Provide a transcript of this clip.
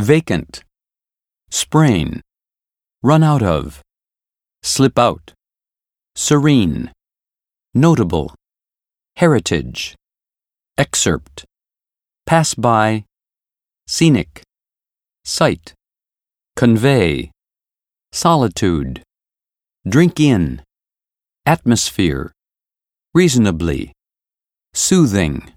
vacant, sprain, run out of, slip out, serene, notable, heritage, excerpt, pass by, scenic, sight, convey, solitude, drink in, atmosphere, reasonably, soothing.